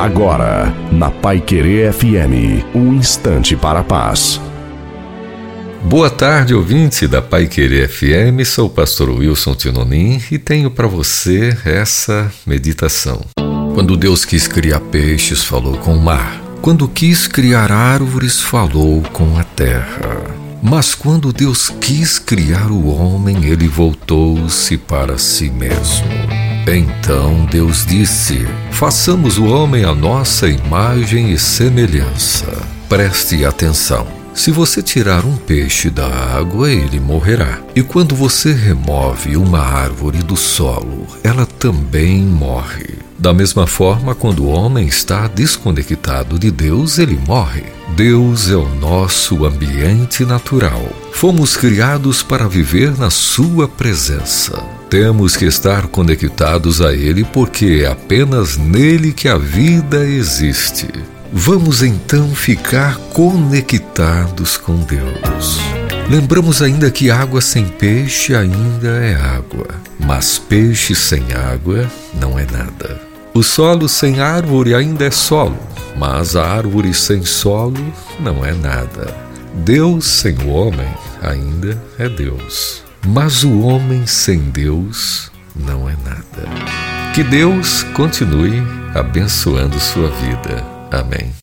Agora, na Pai Querer FM, um instante para a paz. Boa tarde, ouvinte da Pai Querer FM. Sou o pastor Wilson Tinonim e tenho para você essa meditação. Quando Deus quis criar peixes, falou com o mar. Quando quis criar árvores, falou com a terra. Mas quando Deus quis criar o homem, ele voltou-se para si mesmo. Então Deus disse: Façamos o homem à nossa imagem e semelhança. Preste atenção. Se você tirar um peixe da água, ele morrerá. E quando você remove uma árvore do solo, ela também morre. Da mesma forma, quando o homem está desconectado de Deus, ele morre. Deus é o nosso ambiente natural. Fomos criados para viver na Sua presença. Temos que estar conectados a Ele porque é apenas nele que a vida existe. Vamos então ficar conectados com Deus. Lembramos ainda que água sem peixe ainda é água, mas peixe sem água não é nada. O solo sem árvore ainda é solo, mas a árvore sem solo não é nada. Deus sem o homem ainda é Deus. Mas o homem sem Deus não é nada. Que Deus continue abençoando sua vida. Amém.